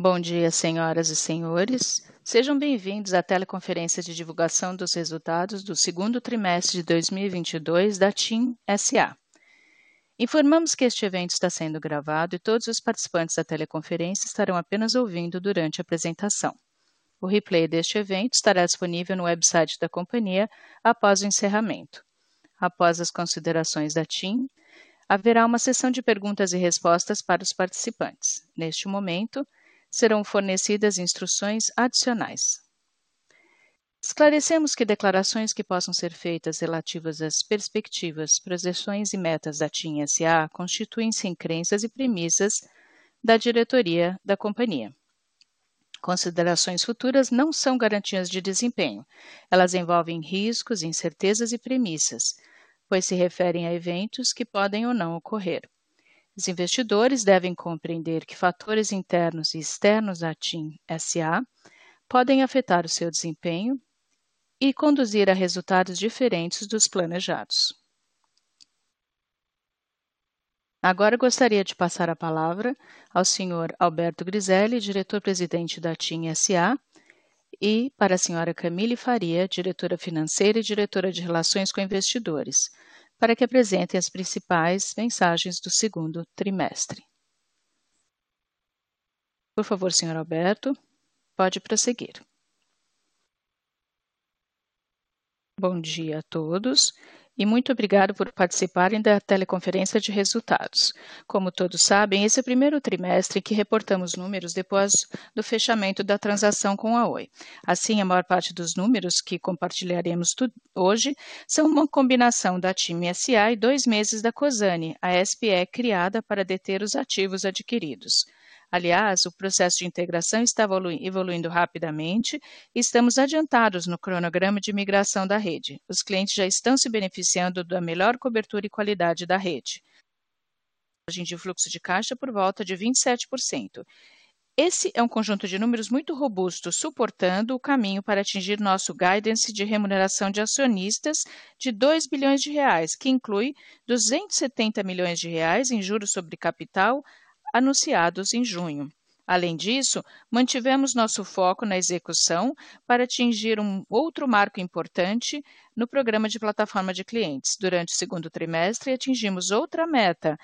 Bom dia, senhoras e senhores. Sejam bem-vindos à teleconferência de divulgação dos resultados do segundo trimestre de 2022 da TIM SA. Informamos que este evento está sendo gravado e todos os participantes da teleconferência estarão apenas ouvindo durante a apresentação. O replay deste evento estará disponível no website da companhia após o encerramento. Após as considerações da TIM, haverá uma sessão de perguntas e respostas para os participantes. Neste momento, serão fornecidas instruções adicionais. Esclarecemos que declarações que possam ser feitas relativas às perspectivas, projeções e metas da TIM SA constituem-se em crenças e premissas da diretoria da companhia. Considerações futuras não são garantias de desempenho. Elas envolvem riscos, incertezas e premissas, pois se referem a eventos que podem ou não ocorrer. Os investidores devem compreender que fatores internos e externos à TIM SA podem afetar o seu desempenho e conduzir a resultados diferentes dos planejados. Agora gostaria de passar a palavra ao senhor Alberto Griselli, diretor-presidente da TIM SA, e para a senhora Camille Faria, diretora financeira e diretora de Relações com Investidores, para que apresentem as principais mensagens do segundo trimestre. Por favor, senhor Alberto, pode prosseguir. Bom dia a todos e muito obrigado por participarem da teleconferência de resultados. Como todos sabem, esse é o primeiro trimestre em que reportamos números depois do fechamento da transação com a Oi. Assim, a maior parte dos números que compartilharemos hoje são uma combinação da TIM SA e dois meses da Cosane, a SPE criada para deter os ativos adquiridos. Aliás, o processo de integração está evoluindo rapidamente e estamos adiantados no cronograma de migração da rede. Os clientes já estão se beneficiando da melhor cobertura e qualidade da rede. De fluxo de caixa por volta de 27%. Esse é um conjunto de números muito robusto, suportando o caminho para atingir nosso guidance de remuneração de acionistas de 2 bilhões de reais, que inclui 270 milhões de reais em juros sobre capital, anunciados em junho. Além disso, mantivemos nosso foco na execução para atingir um outro marco importante no programa de plataforma de clientes. Durante o segundo trimestre, atingimos outra meta,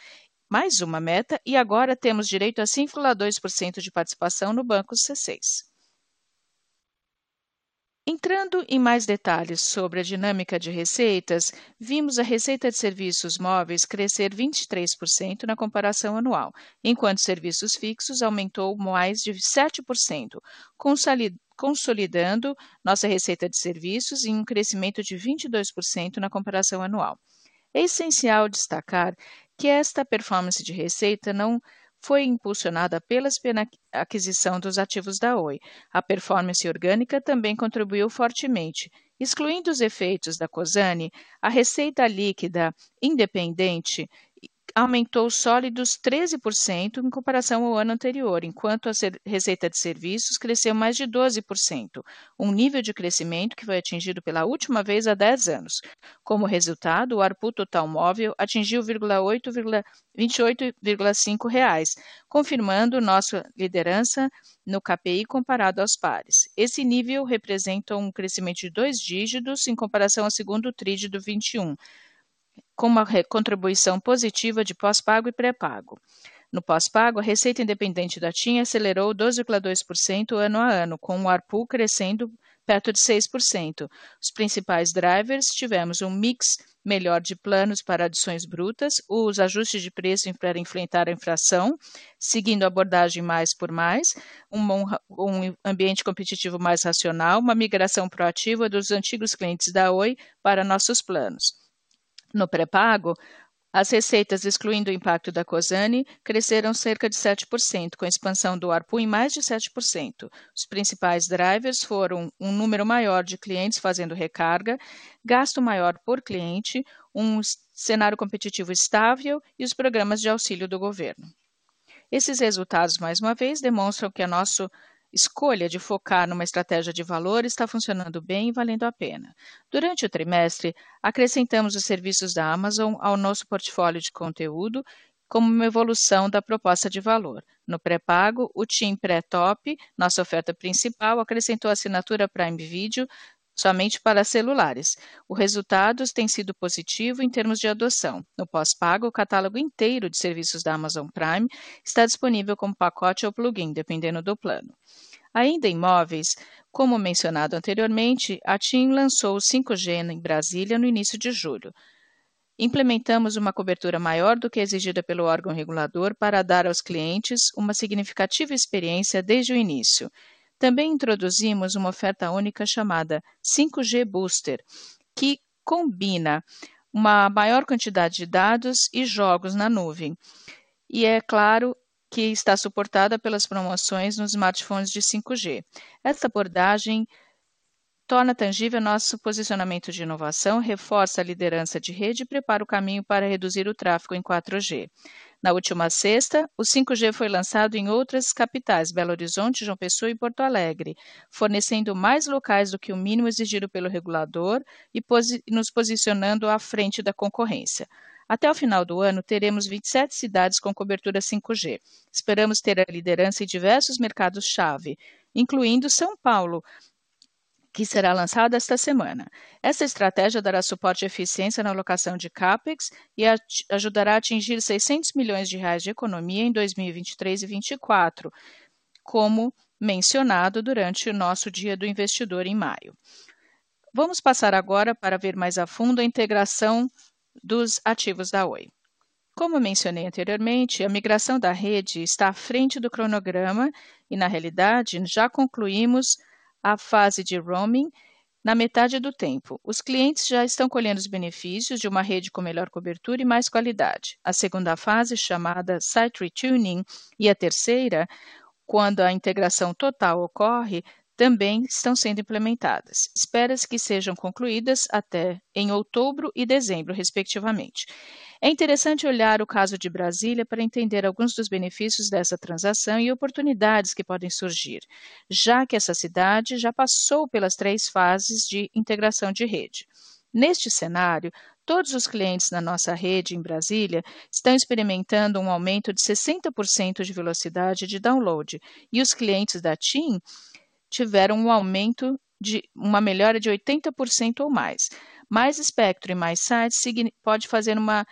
mais uma meta, e agora temos direito a 5,2% de participação no Banco C6. Entrando em mais detalhes sobre a dinâmica de receitas, vimos a receita de serviços móveis crescer 23% na comparação anual, enquanto serviços fixos aumentou mais de 7%, consolidando nossa receita de serviços em um crescimento de 22% na comparação anual. É essencial destacar que esta performance de receita não foi impulsionada pela aquisição dos ativos da Oi. A performance orgânica também contribuiu fortemente. Excluindo os efeitos da Cosane, a receita líquida independente aumentou sólidos 13% em comparação ao ano anterior, enquanto a receita de serviços cresceu mais de 12%, um nível de crescimento que foi atingido pela última vez há 10 anos. Como resultado, o ARPU total móvel atingiu 28,5 reais, confirmando nossa liderança no KPI comparado aos pares. Esse nível representa um crescimento de dois dígitos em comparação ao segundo do 21, com uma contribuição positiva de pós-pago e pré-pago. No pós-pago, a receita independente da TIM acelerou 12,2% ano a ano, com o ARPU crescendo perto de 6%. Os principais drivers tivemos um mix melhor de planos para adições brutas, os ajustes de preço para enfrentar a inflação, seguindo a abordagem mais por mais, um, um ambiente competitivo mais racional, uma migração proativa dos antigos clientes da Oi para nossos planos. No pré-pago, as receitas, excluindo o impacto da Cosane, cresceram cerca de 7%, com a expansão do ARPU em mais de 7%. Os principais drivers foram um número maior de clientes fazendo recarga, gasto maior por cliente, um cenário competitivo estável e os programas de auxílio do governo. Esses resultados, mais uma vez, demonstram que a nosso escolha de focar numa estratégia de valor está funcionando bem e valendo a pena. Durante o trimestre, acrescentamos os serviços da Amazon ao nosso portfólio de conteúdo como uma evolução da proposta de valor. No pré-pago, o TIM Pré-Top, nossa oferta principal, acrescentou assinatura Prime Video somente para celulares. O resultado tem sido positivo em termos de adoção. No pós-pago, o catálogo inteiro de serviços da Amazon Prime está disponível como pacote ou plugin, dependendo do plano. Ainda em móveis, como mencionado anteriormente, a TIM lançou o 5G em Brasília no início de julho. Implementamos uma cobertura maior do que exigida pelo órgão regulador para dar aos clientes uma significativa experiência desde o início. Também introduzimos uma oferta única chamada 5G Booster, que combina uma maior quantidade de dados e jogos na nuvem. E é claro, que está suportada pelas promoções nos smartphones de 5G. Esta abordagem torna tangível nosso posicionamento de inovação, reforça a liderança de rede e prepara o caminho para reduzir o tráfego em 4G. Na última sexta, o 5G foi lançado em outras capitais, Belo Horizonte, João Pessoa e Porto Alegre, fornecendo mais locais do que o mínimo exigido pelo regulador e posi nos posicionando à frente da concorrência. Até o final do ano, teremos 27 cidades com cobertura 5G. Esperamos ter a liderança em diversos mercados-chave, incluindo São Paulo, que será lançada esta semana. Essa estratégia dará suporte e eficiência na alocação de CAPEX e ajudará a atingir 600 milhões de reais de economia em 2023 e 2024, como mencionado durante o nosso Dia do Investidor em maio. Vamos passar agora para ver mais a fundo a integração dos ativos da Oi. Como mencionei anteriormente, a migração da rede está à frente do cronograma e, na realidade, já concluímos a fase de roaming na metade do tempo. Os clientes já estão colhendo os benefícios de uma rede com melhor cobertura e mais qualidade. A segunda fase, chamada Site Retuning, e a terceira, quando a integração total ocorre, também estão sendo implementadas. Espera-se que sejam concluídas até em outubro e dezembro, respectivamente. É interessante olhar o caso de Brasília para entender alguns dos benefícios dessa transação e oportunidades que podem surgir, já que essa cidade já passou pelas três fases de integração de rede. Neste cenário, todos os clientes na nossa rede em Brasília estão experimentando um aumento de 60% de velocidade de download, e os clientes da TIM tiveram um aumento de uma melhora de 80% ou mais. Mais espectro e mais sites pode fazer uma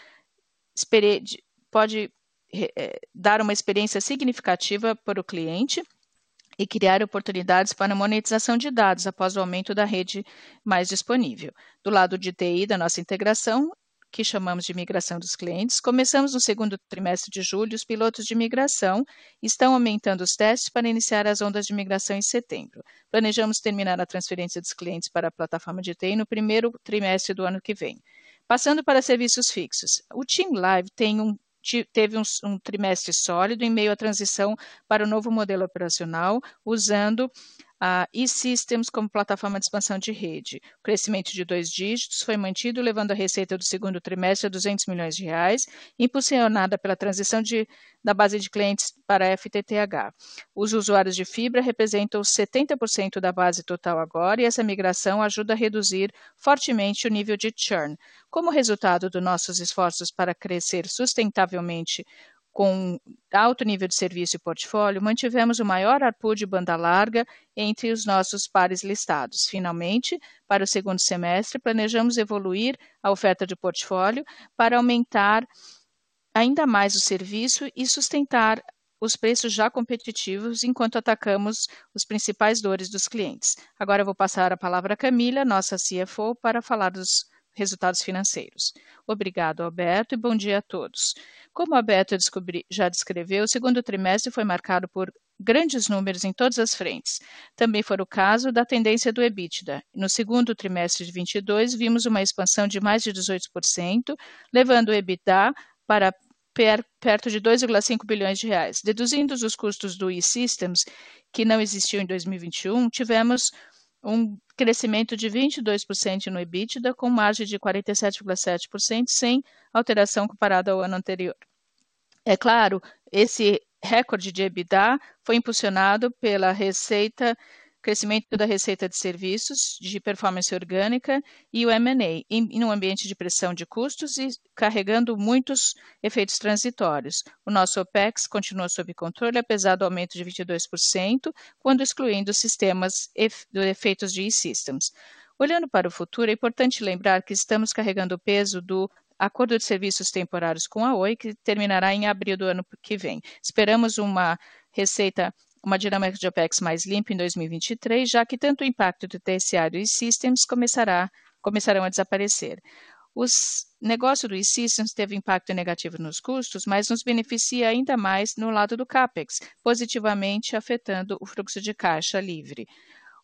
pode é, dar uma experiência significativa para o cliente e criar oportunidades para monetização de dados após o aumento da rede mais disponível. Do lado de TI da nossa integração, que chamamos de migração dos clientes. Começamos no segundo trimestre de julho, os pilotos de migração estão aumentando os testes para iniciar as ondas de migração em setembro. Planejamos terminar a transferência dos clientes para a plataforma de TI no primeiro trimestre do ano que vem. Passando para serviços fixos, o Team Live tem um teve um, um, trimestre sólido em meio à transição para o novo modelo operacional, usando a e-Systems como plataforma de expansão de rede. O crescimento de dois dígitos foi mantido, levando a receita do segundo trimestre a 200 milhões de reais, impulsionada pela transição de, da base de clientes para FTTH. Os usuários de fibra representam 70% da base total agora e essa migração ajuda a reduzir fortemente o nível de churn. Como resultado dos nossos esforços para crescer sustentavelmente com alto nível de serviço e portfólio, mantivemos o maior ARPU de banda larga entre os nossos pares listados. Finalmente, para o segundo semestre, planejamos evoluir a oferta de portfólio para aumentar ainda mais o serviço e sustentar os preços já competitivos enquanto atacamos os principais dores dos clientes. Agora vou passar a palavra a Camila, nossa CFO, para falar dos resultados financeiros. Obrigado, Alberto, e bom dia a todos. Como Alberto já descreveu, o segundo trimestre foi marcado por grandes números em todas as frentes. Também foi o caso da tendência do EBITDA. No segundo trimestre de 22, vimos uma expansão de mais de 18%, levando o EBITDA para per, perto de 2,5 bilhões de reais. Deduzindo os custos do e-Systems, que não existiu em 2021, tivemos um crescimento de 22% no EBITDA, com margem de 47,7%, sem alteração comparada ao ano anterior. É claro, esse recorde de EBITDA foi impulsionado pela receita crescimento da receita de serviços de performance orgânica e o M&A, em um ambiente de pressão de custos e carregando muitos efeitos transitórios. O nosso OPEX continua sob controle, apesar do aumento de 22%, quando excluindo sistemas dos efeitos de e-Systems. Olhando para o futuro, é importante lembrar que estamos carregando o peso do acordo de serviços temporários com a Oi, que terminará em abril do ano que vem. Esperamos uma receita, uma dinâmica de OPEX mais limpa em 2023, já que tanto o impacto do terciário e systems começará, começarão a desaparecer. O negócio do e-Systems teve impacto negativo nos custos, mas nos beneficia ainda mais no lado do CAPEX, positivamente afetando o fluxo de caixa livre.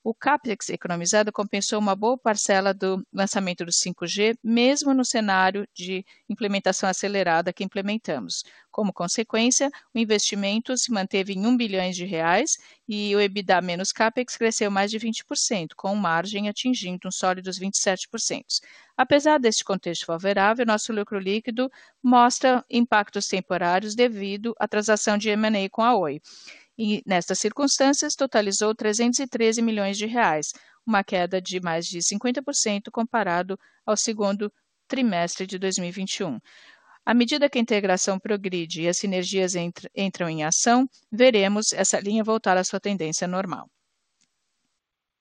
O CAPEX economizado compensou uma boa parcela do lançamento do 5G, mesmo no cenário de implementação acelerada que implementamos. Como consequência, o investimento se manteve em 1 bilhões de reais e o EBITDA menos CAPEX cresceu mais de 20%, com margem atingindo um sólidos 27%. Apesar deste contexto favorável, nosso lucro líquido mostra impactos temporários devido à transação de M&A com a Oi e, nestas circunstâncias, totalizou 313 milhões de reais, uma queda de mais de 50% comparado ao segundo trimestre de 2021. À medida que a integração progride e as sinergias entram em ação, veremos essa linha voltar à sua tendência normal.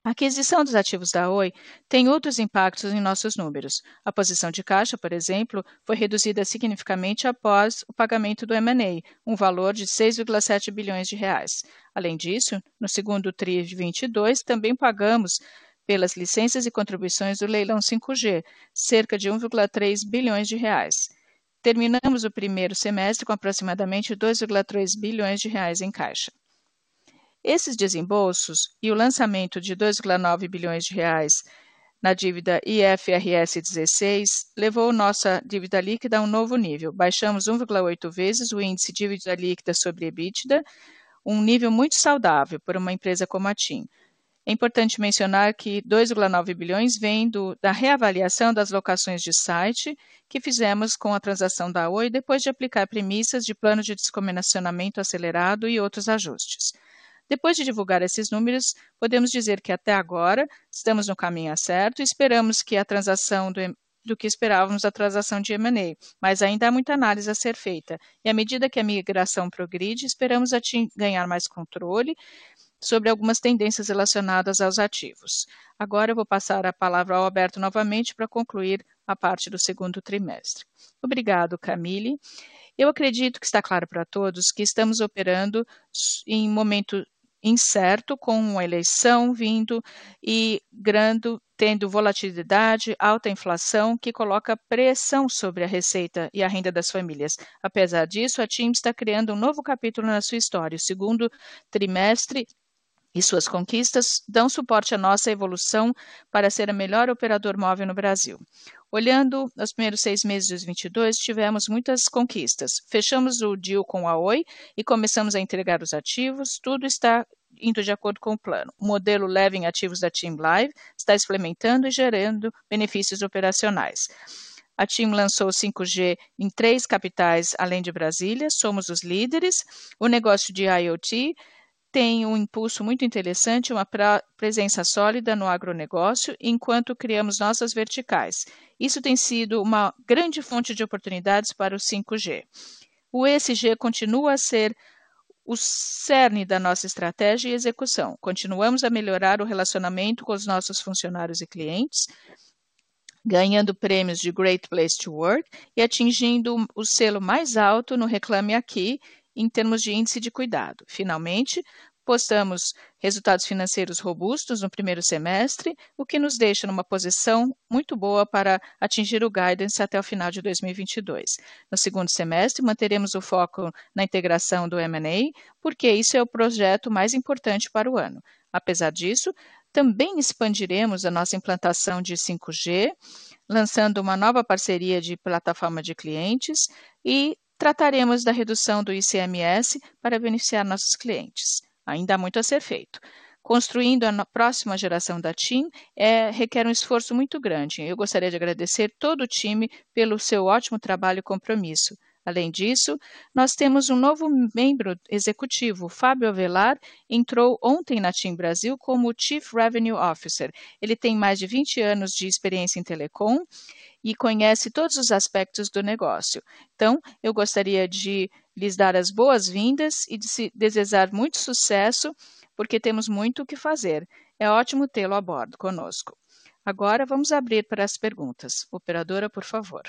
A aquisição dos ativos da Oi tem outros impactos em nossos números. A posição de caixa, por exemplo, foi reduzida significativamente após o pagamento do M&A, um valor de 6,7 bilhões de reais. Além disso, no segundo TRI de 22, também pagamos pelas licenças e contribuições do leilão 5G, cerca de 1,3 bilhões de reais. Terminamos o primeiro semestre com aproximadamente 2,3 bilhões de reais em caixa. Esses desembolsos e o lançamento de 2,9 bilhões de reais na dívida IFRS 16 levou nossa dívida líquida a um novo nível. Baixamos 1,8 vezes o índice de dívida líquida sobre EBITDA, um nível muito saudável para uma empresa como a TIM. É importante mencionar que 2,9 bilhões vem do, da reavaliação das locações de site que fizemos com a transação da Oi depois de aplicar premissas de plano de descomissionamento acelerado e outros ajustes. Depois de divulgar esses números, podemos dizer que até agora estamos no caminho certo e esperamos que a transação do, do que esperávamos a transação de M&A, mas ainda há muita análise a ser feita. E à medida que a migração progride, esperamos ganhar mais controle sobre algumas tendências relacionadas aos ativos. Agora eu vou passar a palavra ao Alberto novamente para concluir a parte do segundo trimestre. Obrigado, Camille. Eu acredito que está claro para todos que estamos operando em momento incerto, com uma eleição vindo e grande, tendo volatilidade, alta inflação, que coloca pressão sobre a receita e a renda das famílias. Apesar disso, a TIM está criando um novo capítulo na sua história. O segundo trimestre e suas conquistas dão suporte à nossa evolução para ser a melhor operador móvel no Brasil. Olhando os primeiros seis meses de 2022, tivemos muitas conquistas. Fechamos o deal com a Oi e começamos a entregar os ativos. Tudo está indo de acordo com o plano. O modelo leve em ativos da Team Live está implementando e gerando benefícios operacionais. A TIM lançou 5G em três capitais além de Brasília, somos os líderes. O negócio de IoT tem um impulso muito interessante, uma presença sólida no agronegócio, enquanto criamos nossas verticais. Isso tem sido uma grande fonte de oportunidades para o 5G. O ESG continua a ser o cerne da nossa estratégia e execução. Continuamos a melhorar o relacionamento com os nossos funcionários e clientes, ganhando prêmios de Great Place to Work e atingindo o selo mais alto no Reclame Aqui em termos de índice de cuidado. Finalmente, postamos resultados financeiros robustos no primeiro semestre, o que nos deixa numa posição muito boa para atingir o guidance até o final de 2022. No segundo semestre, manteremos o foco na integração do M&A, porque isso é o projeto mais importante para o ano. Apesar disso, também expandiremos a nossa implantação de 5G, lançando uma nova parceria de plataforma de clientes e trataremos da redução do ICMS para beneficiar nossos clientes. Ainda há muito a ser feito. Construindo a próxima geração da TIM é, requer um esforço muito grande. Eu gostaria de agradecer todo o time pelo seu ótimo trabalho e compromisso. Além disso, nós temos um novo membro executivo, Fábio Avelar, entrou ontem na TIM Brasil como Chief Revenue Officer. Ele tem mais de 20 anos de experiência em telecom e conhece todos os aspectos do negócio. Então, eu gostaria de lhes dar as boas-vindas e de desejar muito sucesso, porque temos muito o que fazer. É ótimo tê-lo a bordo conosco. Agora vamos abrir para as perguntas. Operadora, por favor.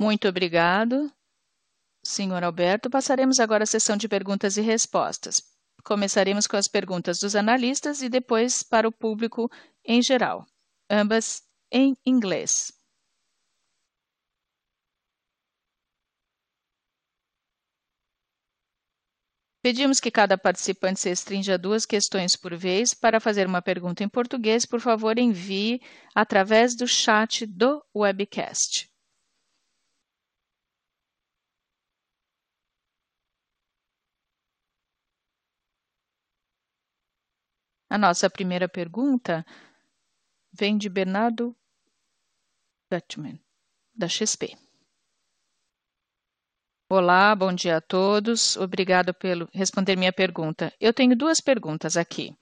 Muito obrigado, senhor Alberto. Passaremos agora à sessão de perguntas e respostas. Começaremos com as perguntas dos analistas e depois para o público em geral, ambas em inglês. Pedimos que cada participante se restrinja a duas questões por vez. Para fazer uma pergunta em português, por favor, envie através do chat do webcast. A nossa primeira pergunta vem de Bernardo Guttmann, da XP. Olá, bom dia a todos. Obrigado pelo responder minha pergunta. Eu tenho duas perguntas aqui.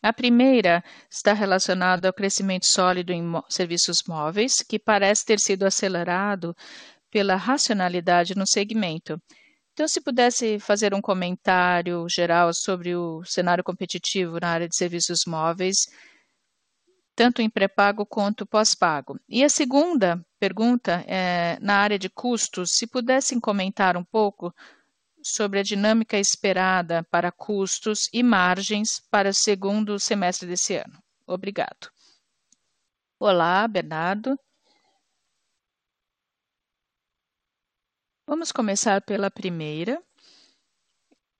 A primeira está relacionada ao crescimento sólido em serviços móveis, que parece ter sido acelerado pela racionalidade no segmento. Então, se pudesse fazer um comentário geral sobre o cenário competitivo na área de serviços móveis, tanto em pré-pago quanto pós-pago. E a segunda pergunta é na área de custos, se pudessem comentar um pouco sobre a dinâmica esperada para custos e margens para o segundo semestre desse ano. Obrigado. Olá, Bernardo. Vamos começar pela primeira,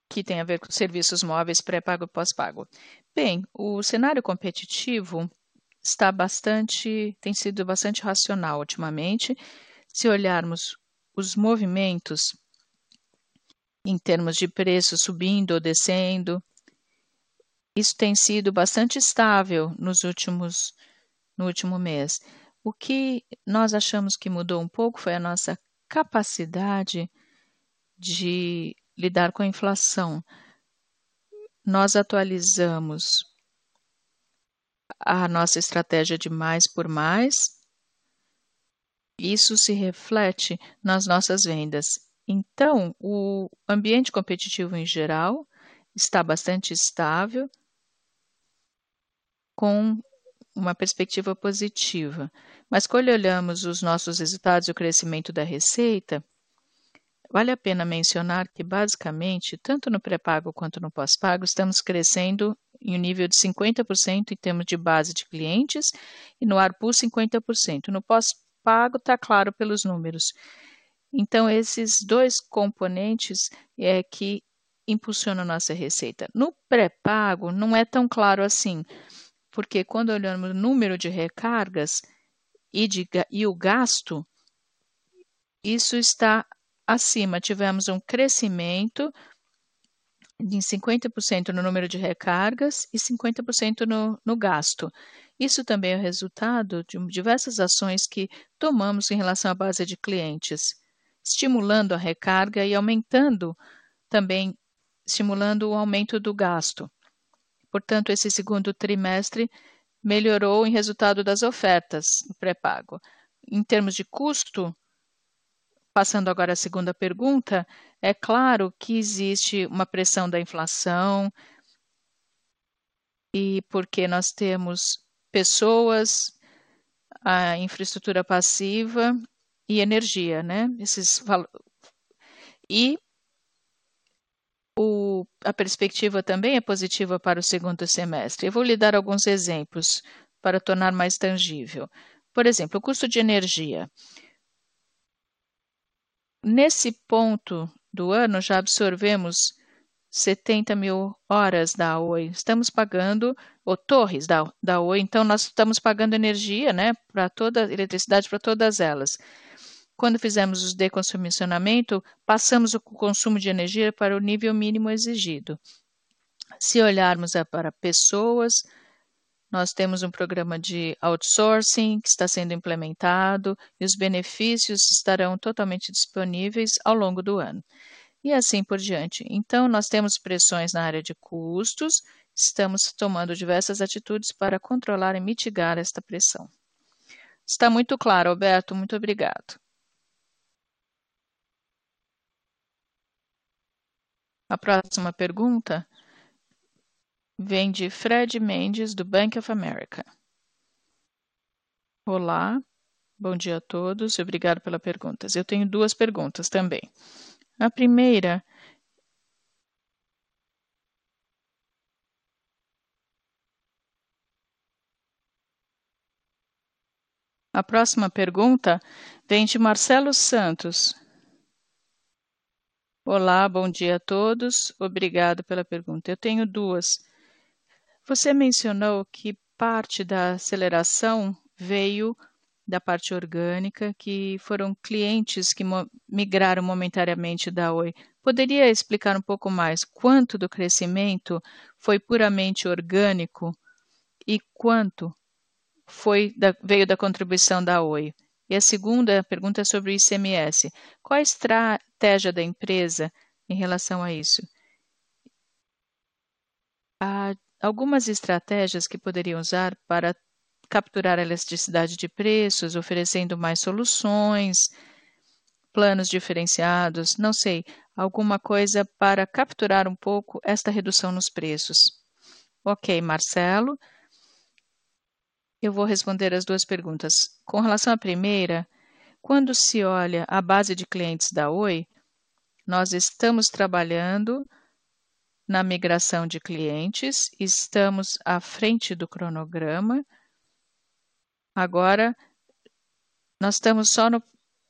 que tem a ver com serviços móveis pré-pago e pós-pago. Bem, o cenário competitivo está bastante, tem sido bastante racional ultimamente. Se olharmos os movimentos em termos de preço subindo ou descendo, isso tem sido bastante estável nos últimos no último mês. O que nós achamos que mudou um pouco foi a nossa capacidade de lidar com a inflação. Nós atualizamos a nossa estratégia de mais por mais. Isso se reflete nas nossas vendas. Então, o ambiente competitivo em geral está bastante estável, com uma perspectiva positiva. Mas quando olhamos os nossos resultados e o crescimento da receita, vale a pena mencionar que, basicamente, tanto no pré-pago quanto no pós-pago, estamos crescendo em um nível de 50% em termos de base de clientes e no ARPU 50%. No pós-pago está claro pelos números. Então, esses dois componentes é que impulsionam nossa receita. No pré-pago, não é tão claro assim, porque quando olhamos o número de recargas, e, de, e o gasto, isso está acima. Tivemos um crescimento de 50% no número de recargas e 50% no, no gasto. Isso também é resultado de diversas ações que tomamos em relação à base de clientes, estimulando a recarga e aumentando também, estimulando o aumento do gasto. Portanto, esse segundo trimestre melhorou em resultado das ofertas pré-pago. Em termos de custo, passando agora à segunda pergunta, é claro que existe uma pressão da inflação e porque nós temos pessoas, a infraestrutura passiva e energia, né? Esses e a perspectiva também é positiva para o segundo semestre. Eu vou lhe dar alguns exemplos para tornar mais tangível. Por exemplo, o custo de energia. Nesse ponto do ano, já absorvemos 70 mil horas da Oi. Estamos pagando, ou torres da, da Oi, então nós estamos pagando energia, né, para toda, eletricidade para todas elas. Quando fizemos o deconsumicionamento, passamos o consumo de energia para o nível mínimo exigido. Se olharmos para pessoas, Nós temos um programa de outsourcing que está sendo implementado e os benefícios estarão totalmente disponíveis ao longo do ano. E assim por diante. Então, nós temos pressões na área de custos, estamos tomando diversas atitudes para controlar e mitigar esta pressão. Está muito claro, Alberto. Muito obrigado. A próxima pergunta vem de Fred Mendes, do Bank of America. Olá, bom dia a todos e obrigado pelas perguntas. Eu tenho duas perguntas também. A primeira A próxima pergunta vem de Marcelo Santos. Olá, bom dia a todos. Obrigado pela pergunta. Eu tenho duas. Você mencionou que parte da aceleração veio da parte orgânica, que foram clientes que migraram momentaneamente da Oi. Poderia explicar um pouco mais quanto do crescimento foi puramente orgânico e quanto foi da, veio da contribuição da Oi? E a segunda pergunta é sobre o ICMS. Qual a estratégia da empresa em relação a isso? Há algumas estratégias que poderiam usar para capturar a elasticidade de preços, oferecendo mais soluções, planos diferenciados, não sei, alguma coisa para capturar um pouco esta redução nos preços. Ok, Marcelo. Eu vou responder as duas perguntas. Com relação à primeira, quando se olha a base de clientes da Oi, nós estamos trabalhando na migração de clientes, estamos à frente do cronograma. Agora, nós estamos só no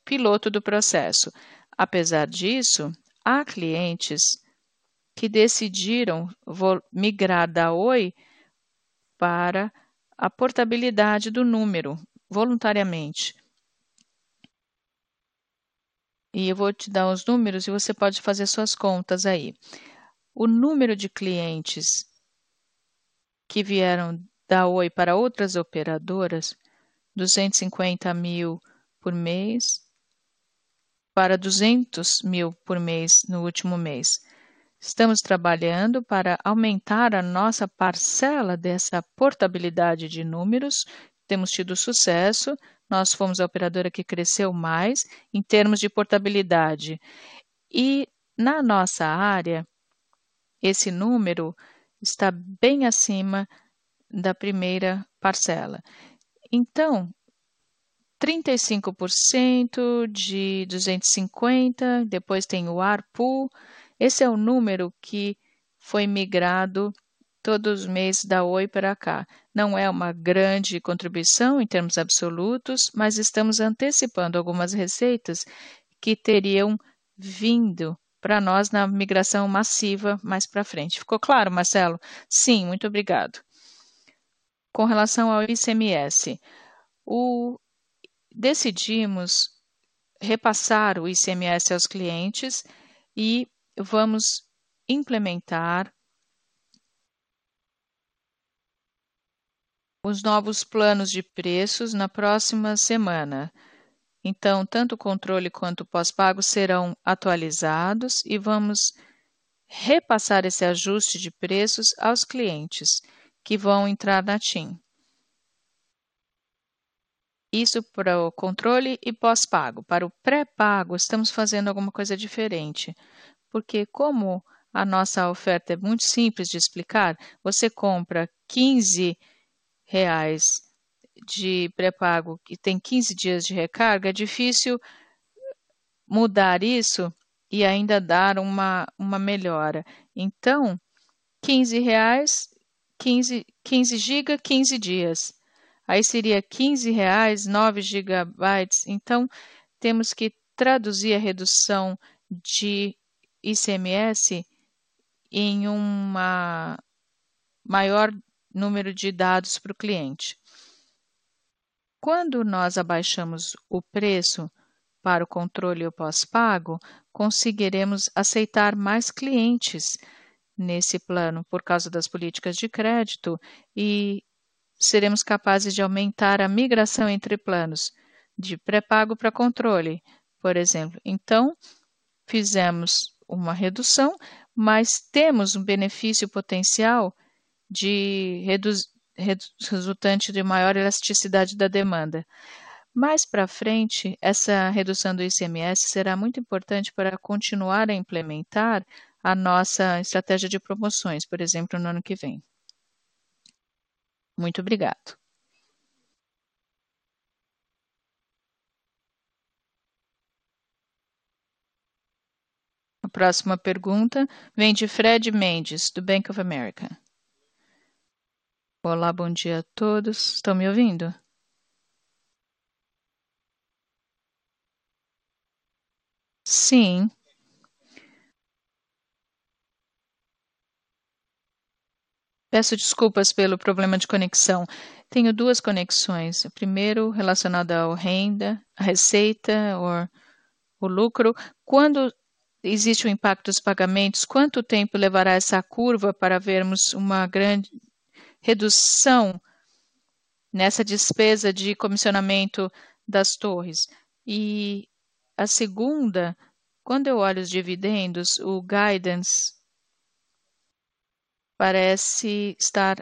piloto do processo. Apesar disso, há clientes que decidiram migrar da Oi para a portabilidade do número voluntariamente. E eu vou te dar os números e você pode fazer suas contas aí. O número de clientes que vieram da Oi para outras operadoras, 250 mil por mês, para 200 mil por mês no último mês. Estamos trabalhando para aumentar a nossa parcela dessa portabilidade de números. Temos tido sucesso. Nós fomos a operadora que cresceu mais em termos de portabilidade. E na nossa área, esse número está bem acima da primeira parcela. Então, 35% de 250, depois tem o ARPU, esse é o número que foi migrado todos os meses da Oi para cá. Não é uma grande contribuição em termos absolutos, mas estamos antecipando algumas receitas que teriam vindo para nós na migração massiva mais para frente. Ficou claro, Marcelo? Sim, muito obrigado. Com relação ao ICMS, o... decidimos repassar o ICMS aos clientes e vamos implementar os novos planos de preços na próxima semana. Então, tanto o controle quanto o pós-pago serão atualizados e vamos repassar esse ajuste de preços aos clientes que vão entrar na TIM. Isso para o controle e pós-pago. Para o pré-pago, estamos fazendo alguma coisa diferente porque como a nossa oferta é muito simples de explicar, você compra 15 reais de pré-pago e tem 15 dias de recarga, é difícil mudar isso e ainda dar uma, uma melhora. Então, 15 reais, 15, 15 GB, 15 dias. Aí seria 15 reais, 9 gigabytes. Então, temos que traduzir a redução de ICMS em um maior número de dados para o cliente. Quando nós abaixamos o preço para o controle pós-pago, conseguiremos aceitar mais clientes nesse plano por causa das políticas de crédito e seremos capazes de aumentar a migração entre planos, de pré-pago para controle, por exemplo. Então, fizemos uma redução, mas temos um benefício potencial de resultante de maior elasticidade da demanda. Mais para frente, essa redução do ICMS será muito importante para continuar a implementar a nossa estratégia de promoções, por exemplo, no ano que vem. Muito obrigado. Próxima pergunta vem de Fred Mendes, do Bank of America. Olá, bom dia a todos. Estão me ouvindo? Sim. Peço desculpas pelo problema de conexão. Tenho duas conexões. Primeiro, relacionada ao renda, a receita ou o lucro. Quando existe o impacto dos pagamentos, quanto tempo levará essa curva para vermos uma grande redução nessa despesa de comissionamento das torres? E a segunda, quando eu olho os dividendos, o guidance parece estar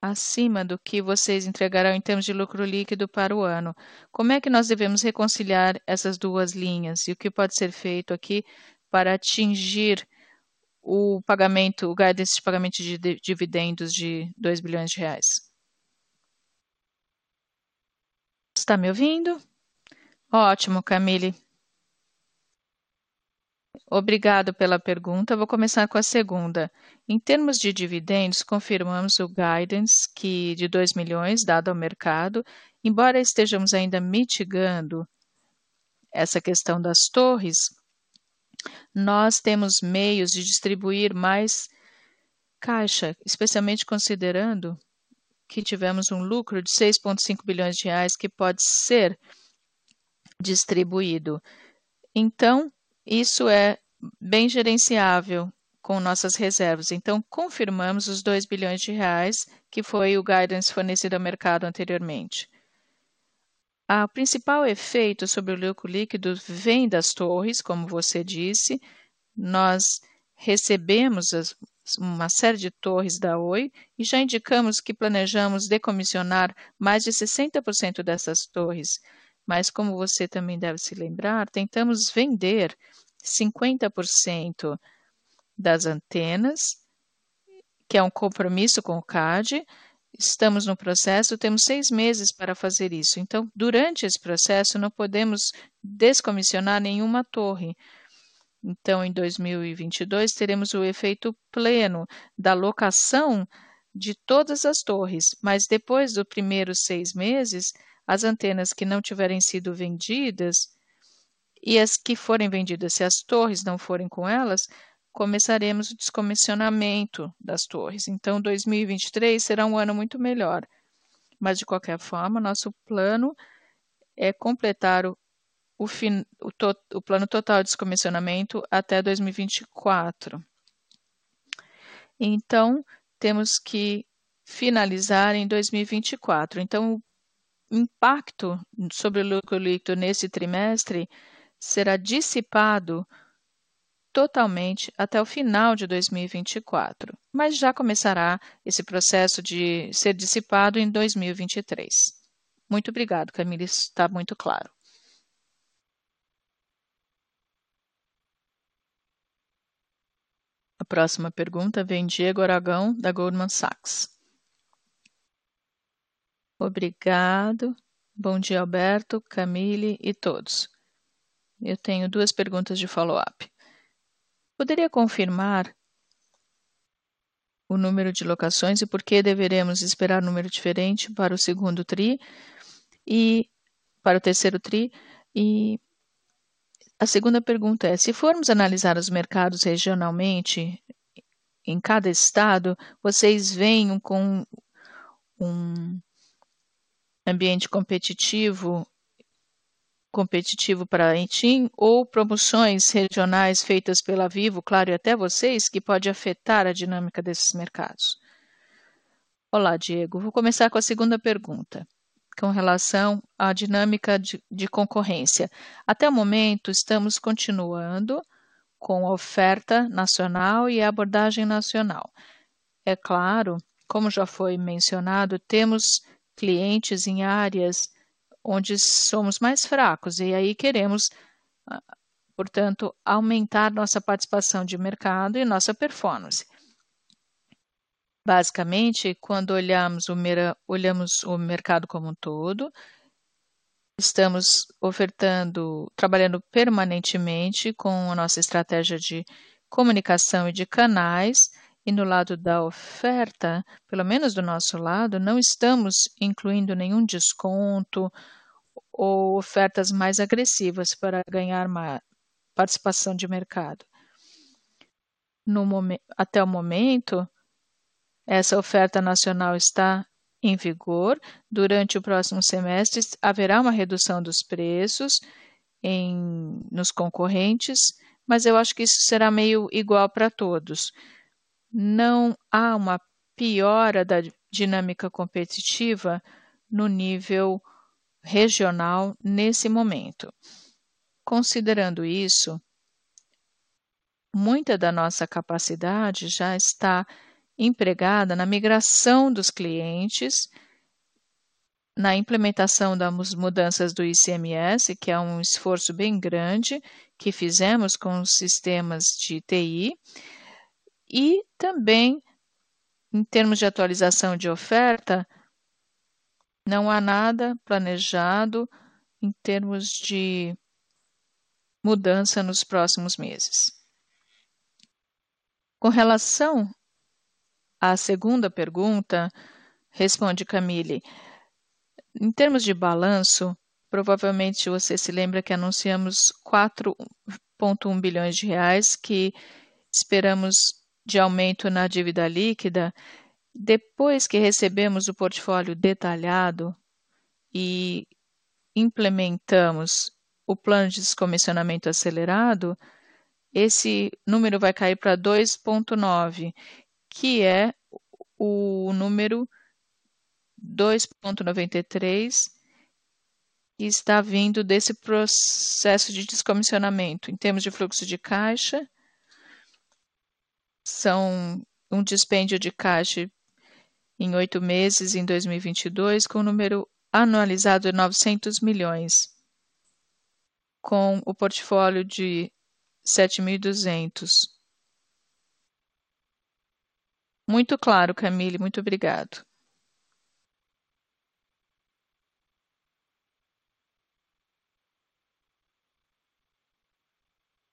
acima do que vocês entregarão em termos de lucro líquido para o ano. Como é que nós devemos reconciliar essas duas linhas e o que pode ser feito aqui para atingir o pagamento, o guidance de pagamento de dividendos de 2 bilhões de reais? Está me ouvindo? Ótimo, Camille. Obrigado pela pergunta. Vou começar com a segunda. Em termos de dividendos, confirmamos o guidance que de 2 milhões dado ao mercado, embora estejamos ainda mitigando essa questão das torres, nós temos meios de distribuir mais caixa, especialmente considerando que tivemos um lucro de 6,5 bilhões de reais que pode ser distribuído. Então, isso é bem gerenciável com nossas reservas. Então, confirmamos os 2 bilhões de reais que foi o guidance fornecido ao mercado anteriormente. O principal efeito sobre o lucro líquido vem das torres, como você disse. Nós recebemos uma série de torres da Oi e já indicamos que planejamos decomissionar mais de 60% dessas torres mas como você também deve se lembrar, tentamos vender 50% das antenas, que é um compromisso com o CAD. Estamos no processo, temos seis meses para fazer isso. Então, durante esse processo, não podemos descomissionar nenhuma torre. Então, em 2022, teremos o efeito pleno da locação de todas as torres, mas depois dos primeiros seis meses, as antenas que não tiverem sido vendidas e as que forem vendidas, se as torres não forem com elas, começaremos o descomissionamento das torres. Então, 2023 será um ano muito melhor. Mas, de qualquer forma, nosso plano é completar o, o, fin, o, to, o plano total de descomissionamento até 2024. Então, temos que finalizar em 2024. Então, impacto sobre o lucro líquido nesse trimestre será dissipado totalmente até o final de 2024, mas já começará esse processo de ser dissipado em 2023. Muito obrigado, Camila, está muito claro. A próxima pergunta vem Diego Aragão, da Goldman Sachs. Obrigado. Bom dia, Alberto, Camille e todos. Eu tenho duas perguntas de follow-up. Poderia confirmar o número de locações e por que deveremos esperar um número diferente para o segundo TRI e para o terceiro TRI? E a segunda pergunta é: se formos analisar os mercados regionalmente, em cada estado, vocês veem com um ambiente competitivo competitivo para a Entim ou promoções regionais feitas pela Vivo, claro, e até vocês, que pode afetar a dinâmica desses mercados. Olá, Diego. Vou começar com a segunda pergunta, com relação à dinâmica de concorrência. Até o momento, estamos continuando com a oferta nacional e a abordagem nacional. É claro, como já foi mencionado, temos clientes em áreas onde somos mais fracos e aí queremos, portanto, aumentar nossa participação de mercado e nossa performance. Basicamente, quando olhamos o mercado como um todo, estamos ofertando, trabalhando permanentemente com a nossa estratégia de comunicação e de canais, e no lado da oferta, pelo menos do nosso lado, não estamos incluindo nenhum desconto ou ofertas mais agressivas para ganhar participação de mercado. Até o momento, essa oferta nacional está em vigor. Durante o próximo semestre, haverá uma redução dos preços nos concorrentes, mas eu acho que isso será meio igual para todos. Não há uma piora da dinâmica competitiva no nível regional nesse momento. Considerando isso, muita da nossa capacidade já está empregada na migração dos clientes, na implementação das mudanças do ICMS, que é um esforço bem grande que fizemos com os sistemas de TI, e também em termos de atualização de oferta, não há nada planejado em termos de mudança nos próximos meses. Com relação a segunda pergunta, responde Camille. Em termos de balanço, provavelmente você se lembra que anunciamos 4,1 bilhões de reais que esperamos de aumento na dívida líquida. Depois que recebemos o portfólio detalhado e implementamos o plano de descomissionamento acelerado, esse número vai cair para 2,9, que é o número 2,93, que está vindo desse processo de descomissionamento. Em termos de fluxo de caixa, são um dispêndio de caixa em oito meses em 2022, com o número anualizado de 900 milhões, com o portfólio de 7.200. Muito claro, Camille, muito obrigado.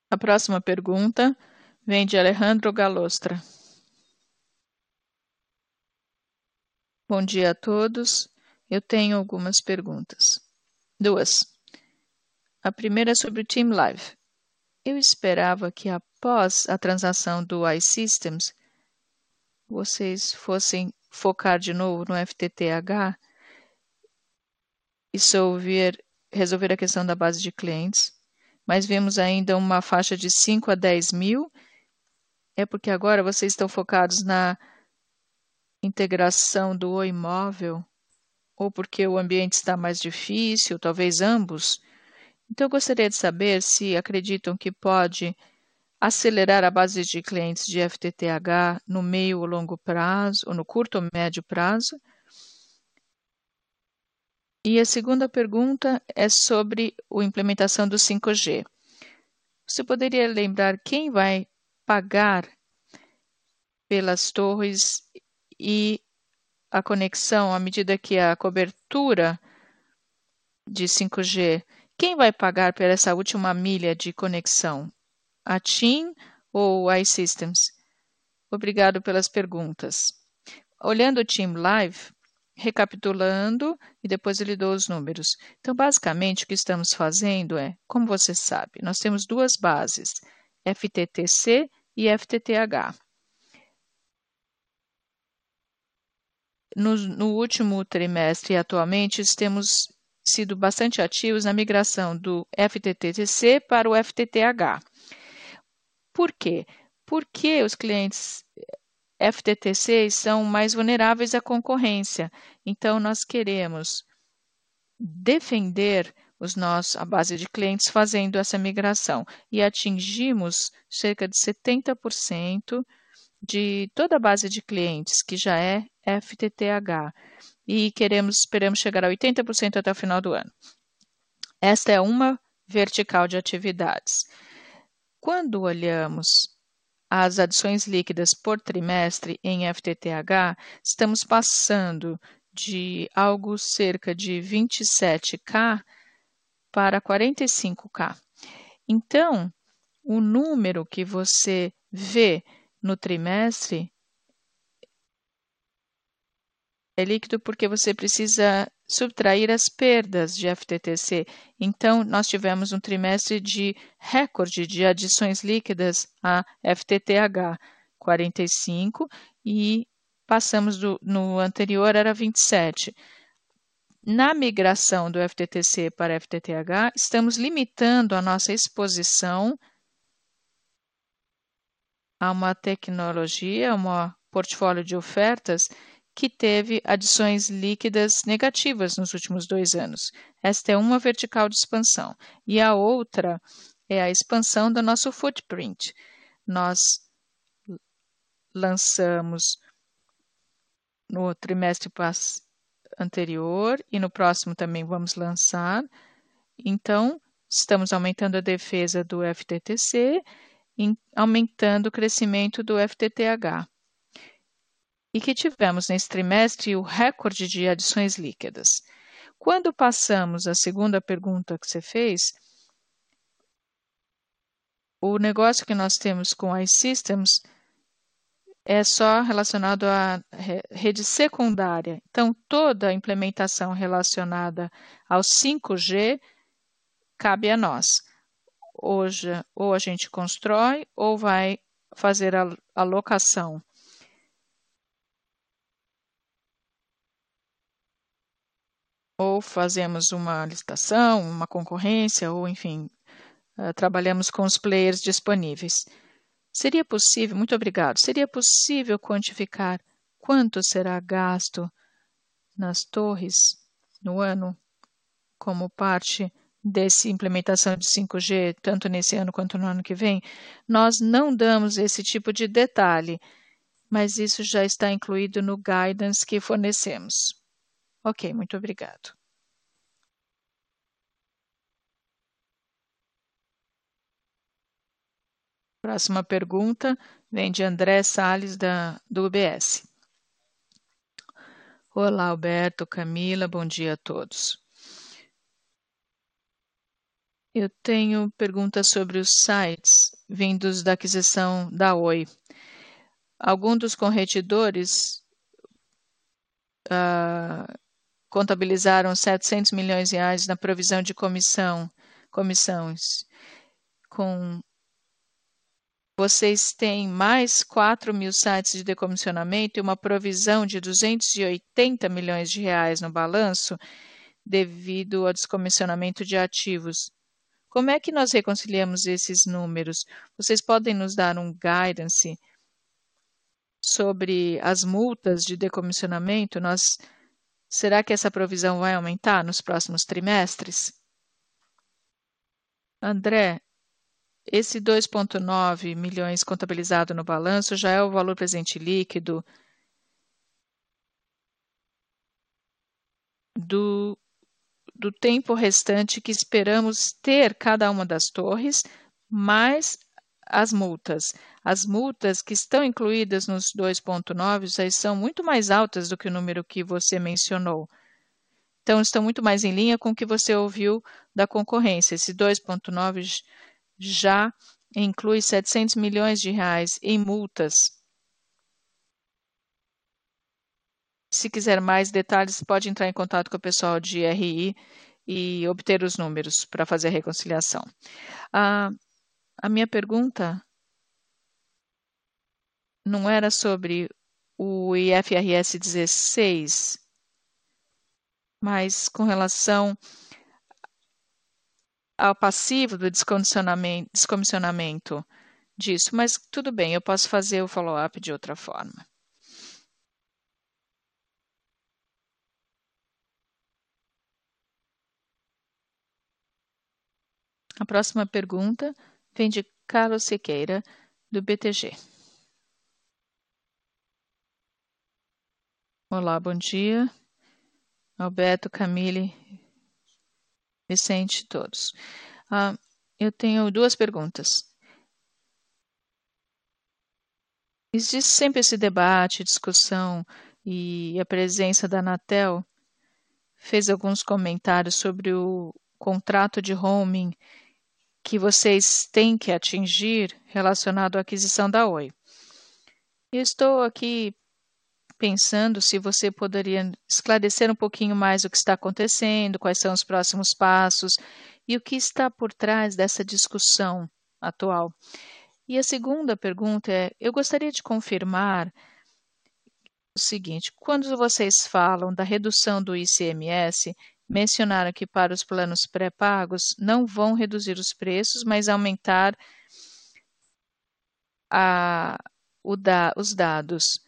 A próxima pergunta vem de Alejandro Gallostra. Bom dia a todos. Eu tenho algumas perguntas. Duas. A primeira é sobre o Team Live. Eu esperava que após a transação do iSystems, vocês fossem focar de novo no FTTH e resolver, resolver a questão da base de clientes, mas vemos ainda uma faixa de 5 a 10 mil. É porque agora vocês estão focados na integração do imóvel ou porque o ambiente está mais difícil, talvez ambos. Então, eu gostaria de saber se acreditam que pode acelerar a base de clientes de FTTH no meio ou longo prazo, ou no curto ou médio prazo? E a segunda pergunta é sobre a implementação do 5G. Você poderia lembrar quem vai pagar pelas torres e a conexão à medida que a cobertura de 5G, quem vai pagar por essa última milha de conexão? a TIM ou iSystems? Obrigado pelas perguntas. Olhando o Team Live, recapitulando e depois ele dou os números. Então, basicamente, o que estamos fazendo é, como você sabe, nós temos duas bases, FTTC e FTTH. No, no último trimestre, atualmente, temos sido bastante ativos na migração do FTTC para o FTTH. Por quê? Porque os clientes FTTCs são mais vulneráveis à concorrência. Então, nós queremos defender os nossos, a base de clientes fazendo essa migração e atingimos cerca de 70% de toda a base de clientes que já é FTTH e queremos esperamos chegar a 80% até o final do ano. Esta é uma vertical de atividades. Quando olhamos as adições líquidas por trimestre em FTTH, estamos passando de algo cerca de 27K para 45K. Então, o número que você vê no trimestre é líquido porque você precisa subtrair as perdas de FTTC. Então, nós tivemos um trimestre de recorde de adições líquidas a FTTH, 45, e passamos do, no anterior era 27. Na migração do FTTC para FTTH, estamos limitando a nossa exposição a uma tecnologia, a um portfólio de ofertas que teve adições líquidas negativas nos últimos dois anos. Esta é uma vertical de expansão. E a outra é a expansão do nosso footprint. Nós lançamos no trimestre anterior e no próximo também vamos lançar. Então, estamos aumentando a defesa do FTTC, aumentando o crescimento do FTTH e que tivemos nesse trimestre o recorde de adições líquidas. Quando passamos à segunda pergunta que você fez, o negócio que nós temos com iSystems é só relacionado à rede secundária. Então, toda a implementação relacionada ao 5G cabe a nós. Hoje, ou a gente constrói ou vai fazer a alocação ou fazemos uma licitação, uma concorrência, ou enfim, uh, trabalhamos com os players disponíveis. Seria possível, muito obrigado, seria possível quantificar quanto será gasto nas torres no ano como parte dessa implementação de 5G, tanto nesse ano quanto no ano que vem? Nós não damos esse tipo de detalhe, mas isso já está incluído no guidance que fornecemos. Ok, muito obrigado. Próxima pergunta vem de André Salles, da, do UBS. Olá, Alberto, Camila, bom dia a todos. Eu tenho perguntas sobre os sites vindos da aquisição da Oi. Alguns dos corretidores uh, contabilizaram 700 milhões de reais na provisão de comissão, comissões. Com vocês têm mais 4 mil sites de decomissionamento e uma provisão de 280 milhões de reais no balanço devido ao descomissionamento de ativos. Como é que nós reconciliamos esses números? Vocês podem nos dar um guidance sobre as multas de decomissionamento? Nós Será que essa provisão vai aumentar nos próximos trimestres? André, esse 2,9 milhões contabilizado no balanço já é o valor presente líquido do, do tempo restante que esperamos ter cada uma das torres, mais as multas. As multas que estão incluídas nos 2,9 são muito mais altas do que o número que você mencionou. Então, estão muito mais em linha com o que você ouviu da concorrência. Esse 2,9 já inclui 700 milhões de reais em multas. Se quiser mais detalhes, pode entrar em contato com o pessoal de RI e obter os números para fazer a reconciliação. Ah, a minha pergunta não era sobre o IFRS 16, mas com relação ao passivo do descondicionamento disso, mas tudo bem, eu posso fazer o follow-up de outra forma. A próxima pergunta vem de Carlos Siqueira, do BTG. Olá, bom dia. Alberto, Camille Vicente, todos. Eu tenho duas perguntas. Existe sempre esse debate, discussão e a presença da Anatel fez alguns comentários sobre o contrato de roaming que vocês têm que atingir relacionado à aquisição da Oi. Estou aqui pensando se você poderia esclarecer um pouquinho mais o que está acontecendo, quais são os próximos passos e o que está por trás dessa discussão atual. E a segunda pergunta é: eu gostaria de confirmar o seguinte: quando vocês falam da redução do ICMS, mencionaram que para os planos pré-pagos não vão reduzir os preços, mas aumentar a, da, os dados.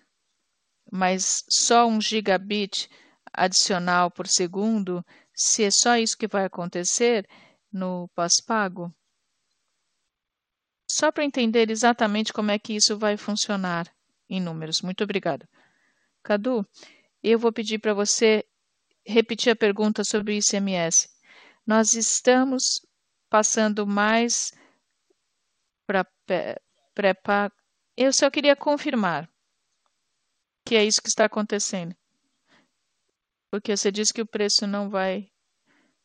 Mas só um gigabit adicional por segundo, se é só isso que vai acontecer no pós-pago? Só para entender exatamente como é que isso vai funcionar em números. Muito obrigada. Cadu, eu vou pedir para você repetir a pergunta sobre o ICMS. Nós estamos passando mais para pré-pago. Eu só queria confirmar que é isso que está acontecendo. Porque você disse que o preço não vai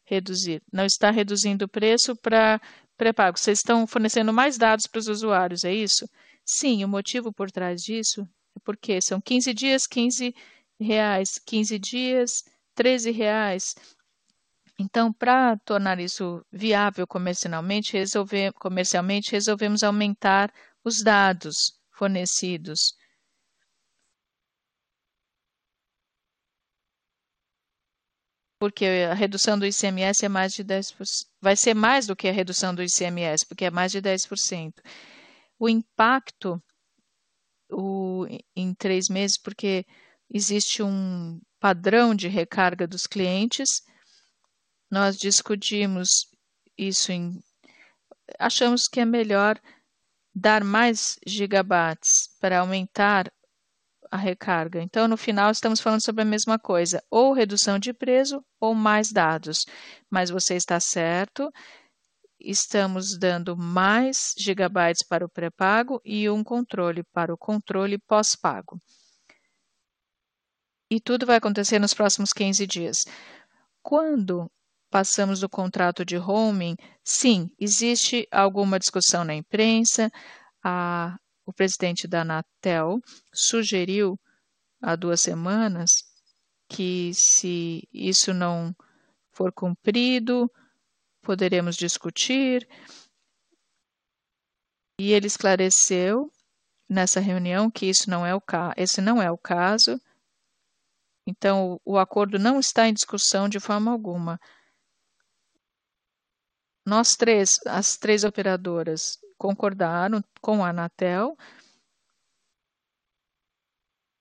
reduzir. Não está reduzindo o preço para pré-pago. Vocês estão fornecendo mais dados para os usuários, é isso? Sim, o motivo por trás disso porque são 15 dias, 15 reais, 15 dias, 13 reais. Então, para tornar isso viável comercialmente, comercialmente, resolvemos aumentar os dados fornecidos. Porque a redução do ICMS é mais de 10%. Vai ser mais do que a redução do ICMS, porque é mais de 10%. O impacto o, em três meses, porque existe um padrão de recarga dos clientes. Nós discutimos isso em. Achamos que é melhor dar mais gigabytes para aumentar a recarga. Então, no final, estamos falando sobre a mesma coisa, ou redução de preço ou mais dados. Mas você está certo, estamos dando mais gigabytes para o pré-pago e um controle para o controle pós-pago. E tudo vai acontecer nos próximos 15 dias. Quando passamos do contrato de roaming, sim, existe alguma discussão na imprensa. A, o presidente da Anatel sugeriu há duas semanas que se isso não for cumprido, poderemos discutir. E ele esclareceu nessa reunião que isso não é o esse não é o caso. Então, o acordo não está em discussão de forma alguma. Nós três, as três operadoras, concordaram com a Anatel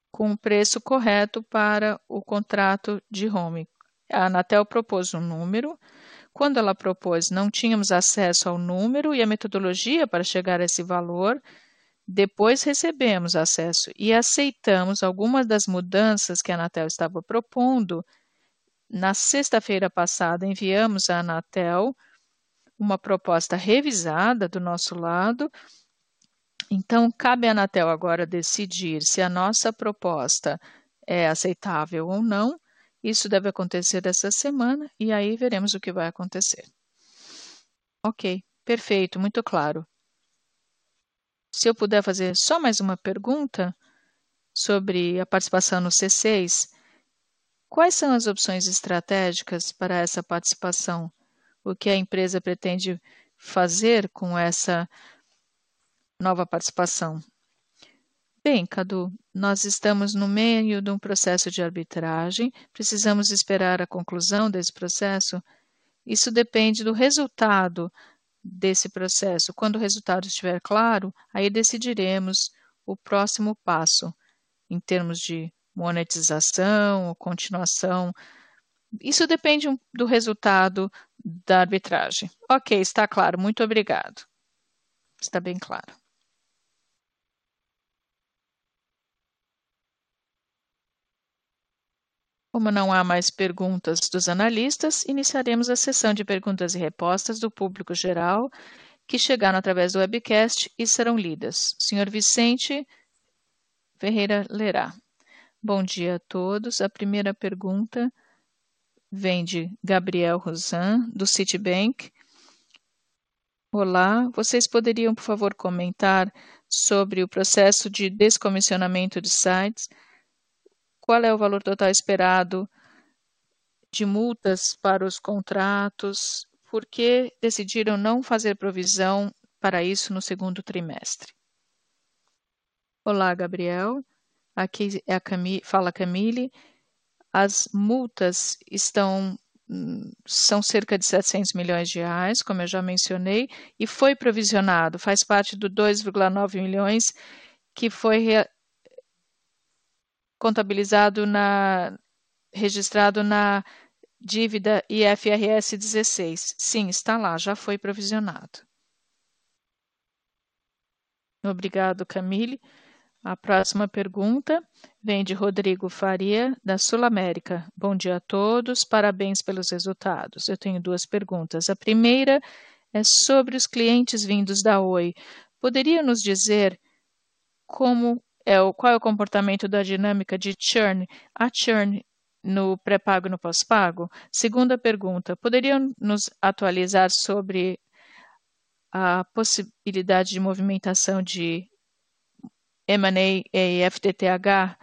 com o preço correto para o contrato de home. A Anatel propôs um número, quando ela propôs, não tínhamos acesso ao número e a metodologia para chegar a esse valor. Depois recebemos acesso e aceitamos algumas das mudanças que a Anatel estava propondo. Na sexta-feira passada, enviamos à Anatel uma proposta revisada do nosso lado. Então, cabe à Anatel agora decidir se a nossa proposta é aceitável ou não isso deve acontecer essa semana e aí veremos o que vai acontecer. Ok, perfeito, muito claro. Se eu puder fazer só mais uma pergunta sobre a participação no C6, quais são as opções estratégicas para essa participação? O que a empresa pretende fazer com essa nova participação? Bem, Cadu, nós estamos no meio de um processo de arbitragem, precisamos esperar a conclusão desse processo. Isso depende do resultado desse processo. Quando o resultado estiver claro, aí decidiremos o próximo passo em termos de monetização ou continuação Isso depende do resultado da arbitragem. Ok, está claro. Muito obrigado. Está bem claro. Como não há mais perguntas dos analistas, iniciaremos a sessão de perguntas e respostas do público geral que chegaram através do webcast e serão lidas. Senhor Vicente Ferreira lerá. Bom dia a todos. A primeira pergunta vem de Gabriel Rosan, do Citibank. Olá, vocês poderiam, por favor, comentar sobre o processo de descomissionamento de sites? Qual é o valor total esperado de multas para os contratos? Por que decidiram não fazer provisão para isso no segundo trimestre? Olá, Gabriel. Aqui é a Camille, fala Camille. As multas estão são cerca de 700 milhões de reais, como eu já mencionei, e foi provisionado, faz parte do 2,9 milhões que foi contabilizado na registrado na dívida IFRS 16. Sim, está lá, já foi provisionado. Obrigado, Camille. A próxima pergunta vem de Rodrigo Faria, da Sul América. Bom dia a todos, parabéns pelos resultados. Eu tenho duas perguntas. A primeira é sobre os clientes vindos da Oi. Poderia nos dizer como é o, qual é o comportamento da dinâmica de churn, a churn no pré-pago e no pós-pago? Segunda pergunta, poderiam nos atualizar sobre a possibilidade de movimentação de M&A e FTTH?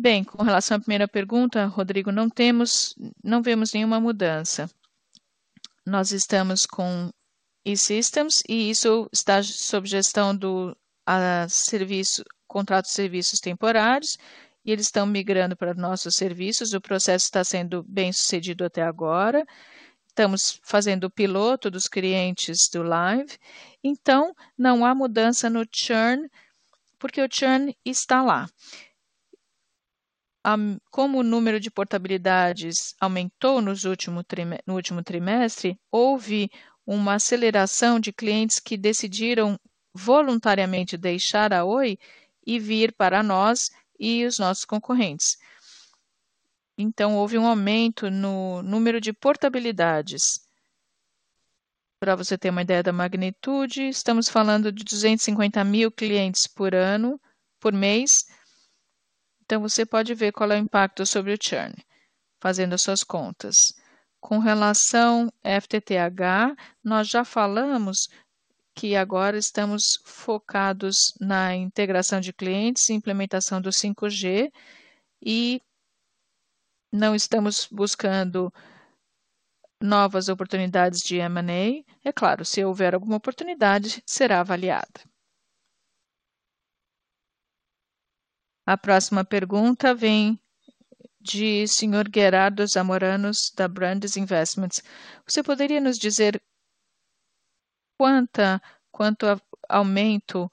Bem, com relação à primeira pergunta, Rodrigo, não temos, não vemos nenhuma mudança. Nós estamos com e-Systems e isso está sob gestão do serviço, contratos de serviços temporários e eles estão migrando para nossos serviços. O processo está sendo bem sucedido até agora. Estamos fazendo o piloto dos clientes do Live. Então, não há mudança no churn, porque o churn está lá. Como o número de portabilidades aumentou nos último no último trimestre, houve uma aceleração de clientes que decidiram voluntariamente deixar a Oi e vir para nós e os nossos concorrentes. Então, houve um aumento no número de portabilidades. Para você ter uma ideia da magnitude, estamos falando de 250 mil clientes por ano, por mês. Então, você pode ver qual é o impacto sobre o churn, fazendo as suas contas. Com relação FTTH, nós já falamos que agora estamos focados na integração de clientes, implementação do 5G e não estamos buscando novas oportunidades de M&A. É claro, se houver alguma oportunidade, será avaliada. A próxima pergunta vem de Sr. Gerardo Zamoranos, da Brandes Investments. Você poderia nos dizer quanta, quanto aumento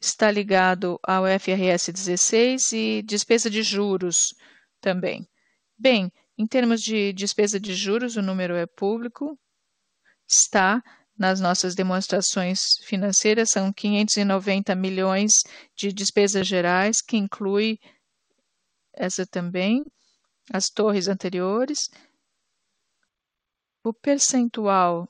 está ligado ao FRS 16 e despesa de juros também. Bem, em termos de despesa de juros, o número é público, está nas nossas demonstrações financeiras, são 590 milhões de despesas gerais, que inclui essa também, as torres anteriores. O percentual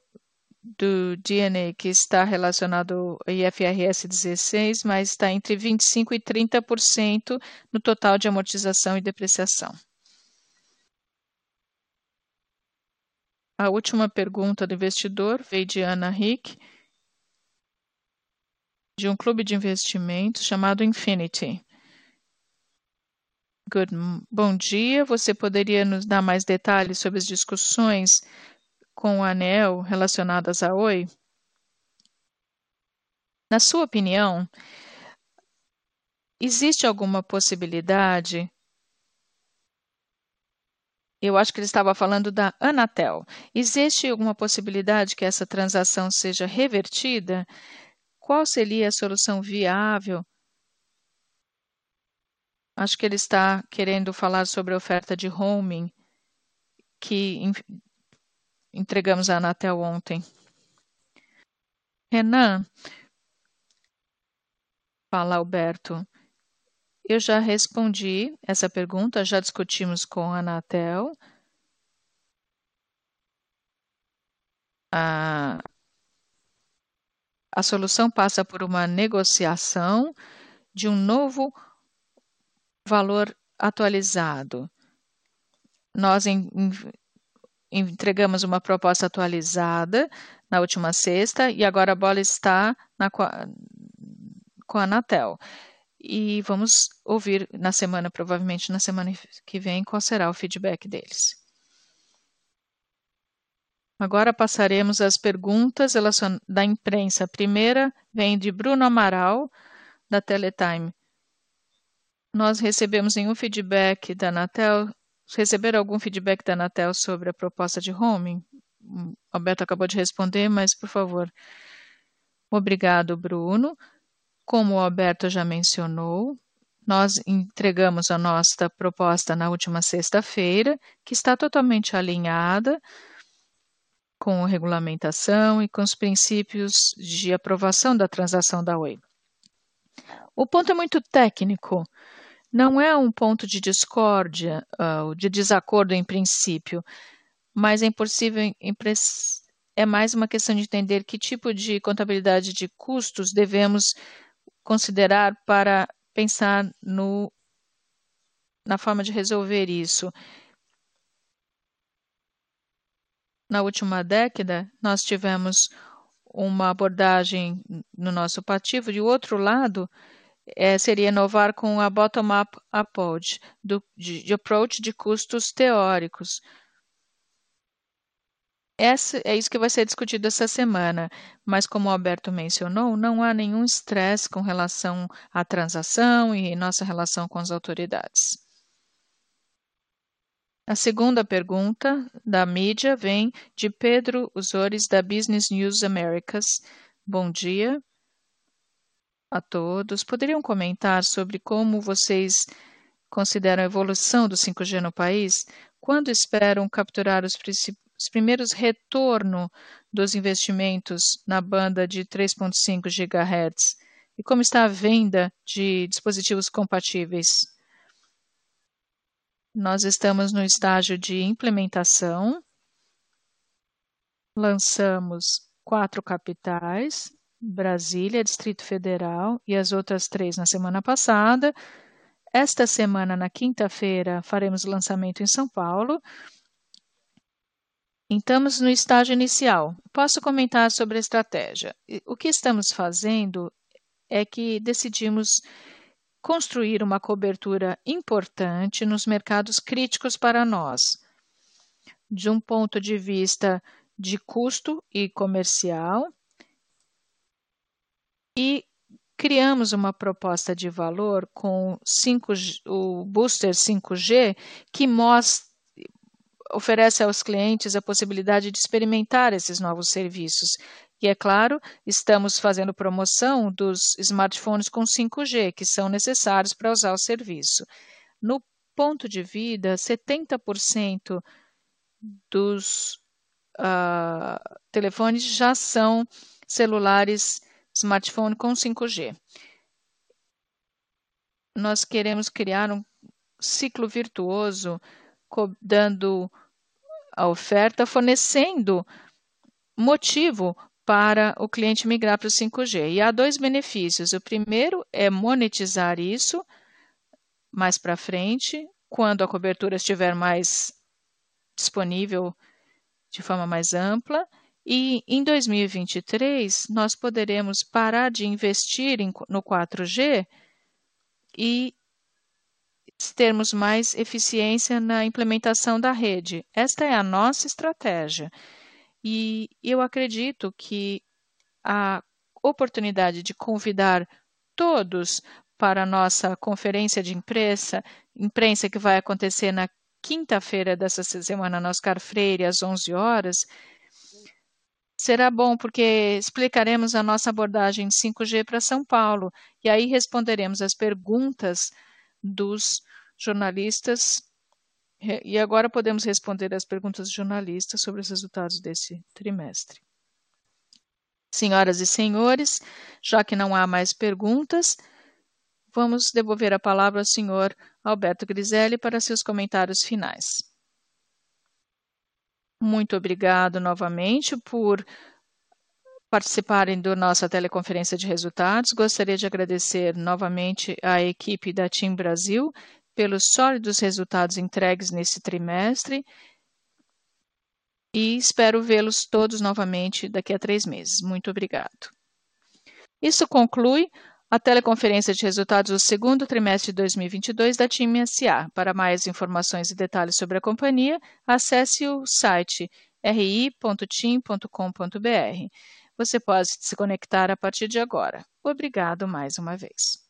do DNA que está relacionado ao IFRS 16, mas está entre 25% e 30% no total de amortização e depreciação. A última pergunta do investidor veio de Ana Rick, de um clube de investimentos chamado Infinity. Good. Bom dia. Você poderia nos dar mais detalhes sobre as discussões com o anel relacionadas a Oi? Na sua opinião, existe alguma possibilidade? Eu acho que ele estava falando da Anatel. Existe alguma possibilidade que essa transação seja revertida? Qual seria a solução viável Acho que ele está querendo falar sobre a oferta de roaming que entregamos à Anatel ontem. Renan, fala Alberto. Eu já respondi essa pergunta, já discutimos com a Anatel. A, a solução passa por uma negociação de um novo valor atualizado. Nós em, em, entregamos uma proposta atualizada na última sexta e agora a bola está na, com a Anatel. E vamos ouvir na semana, provavelmente na semana que vem, qual será o feedback deles. Agora passaremos às perguntas da imprensa. A primeira vem de Bruno Amaral, da Teletime. Nós recebemos nenhum feedback da Anatel. Receberam algum feedback da Anatel sobre a proposta de roaming? O Alberto acabou de responder, mas por favor. Obrigado, Bruno. Como o Alberto já mencionou, nós entregamos a nossa proposta na última sexta-feira, que está totalmente alinhada com a regulamentação e com os princípios de aprovação da transação da Oi. O ponto é muito técnico, não é um ponto de discórdia, uh, de desacordo em princípio, mas é impossível, é mais uma questão de entender que tipo de contabilidade de custos devemos considerar para pensar no, na forma de resolver isso. Na última década, nós tivemos uma abordagem no nosso pativo, de outro lado, é, seria inovar com a bottom-up approach, do, de, de approach de custos teóricos. Essa, é isso que vai ser discutido essa semana, mas como o Alberto mencionou, não há nenhum estresse com relação à transação e nossa relação com as autoridades. A segunda pergunta da mídia vem de Pedro Usores, da Business News Americas. Bom dia a todos. Poderiam comentar sobre como vocês consideram a evolução do 5G no país? Quando esperam capturar os, os primeiros retornos dos investimentos na banda de 3.5 GHz? E como está a venda de dispositivos compatíveis? Nós estamos no estágio de implementação. Lançamos quatro capitais Brasília, Distrito Federal e as outras três na semana passada. Esta semana, na quinta-feira, faremos lançamento em São Paulo. Estamos no estágio inicial. Posso comentar sobre a estratégia. O que estamos fazendo é que decidimos construir uma cobertura importante nos mercados críticos para nós, de um ponto de vista de custo e comercial, e criamos uma proposta de valor com 5G, o Booster 5G que mostra, oferece aos clientes a possibilidade de experimentar esses novos serviços. E é claro, estamos fazendo promoção dos smartphones com 5G, que são necessários para usar o serviço. No ponto de vida, 70% dos uh, telefones já são celulares smartphone com 5G. Nós queremos criar um ciclo virtuoso, dando a oferta, fornecendo motivo para o cliente migrar para o 5G. E há dois benefícios. O primeiro é monetizar isso mais para frente, quando a cobertura estiver mais disponível de forma mais ampla. E em 2023, nós poderemos parar de investir no 4G e termos mais eficiência na implementação da rede. Esta é a nossa estratégia. E eu acredito que a oportunidade de convidar todos para a nossa conferência de imprensa, imprensa que vai acontecer na quinta-feira dessa semana na Oscar Freire, às 11 horas, será bom porque explicaremos a nossa abordagem de 5G para São Paulo e aí responderemos as perguntas dos jornalistas. E agora podemos responder as perguntas dos jornalistas sobre os resultados desse trimestre. Senhoras e senhores, já que não há mais perguntas, vamos devolver a palavra ao senhor Alberto Griselli para seus comentários finais. Muito obrigado novamente por participarem da nossa teleconferência de resultados. Gostaria de agradecer novamente à equipe da TIM Brasil pelos sólidos resultados entregues nesse trimestre e espero vê-los todos novamente daqui a três meses. Muito obrigado. Isso conclui a teleconferência de resultados do segundo trimestre de 2022 da TIM SA. Para mais informações e detalhes sobre a companhia, acesse o site ri.tim.com.br. Você pode se conectar a partir de agora. Obrigado mais uma vez.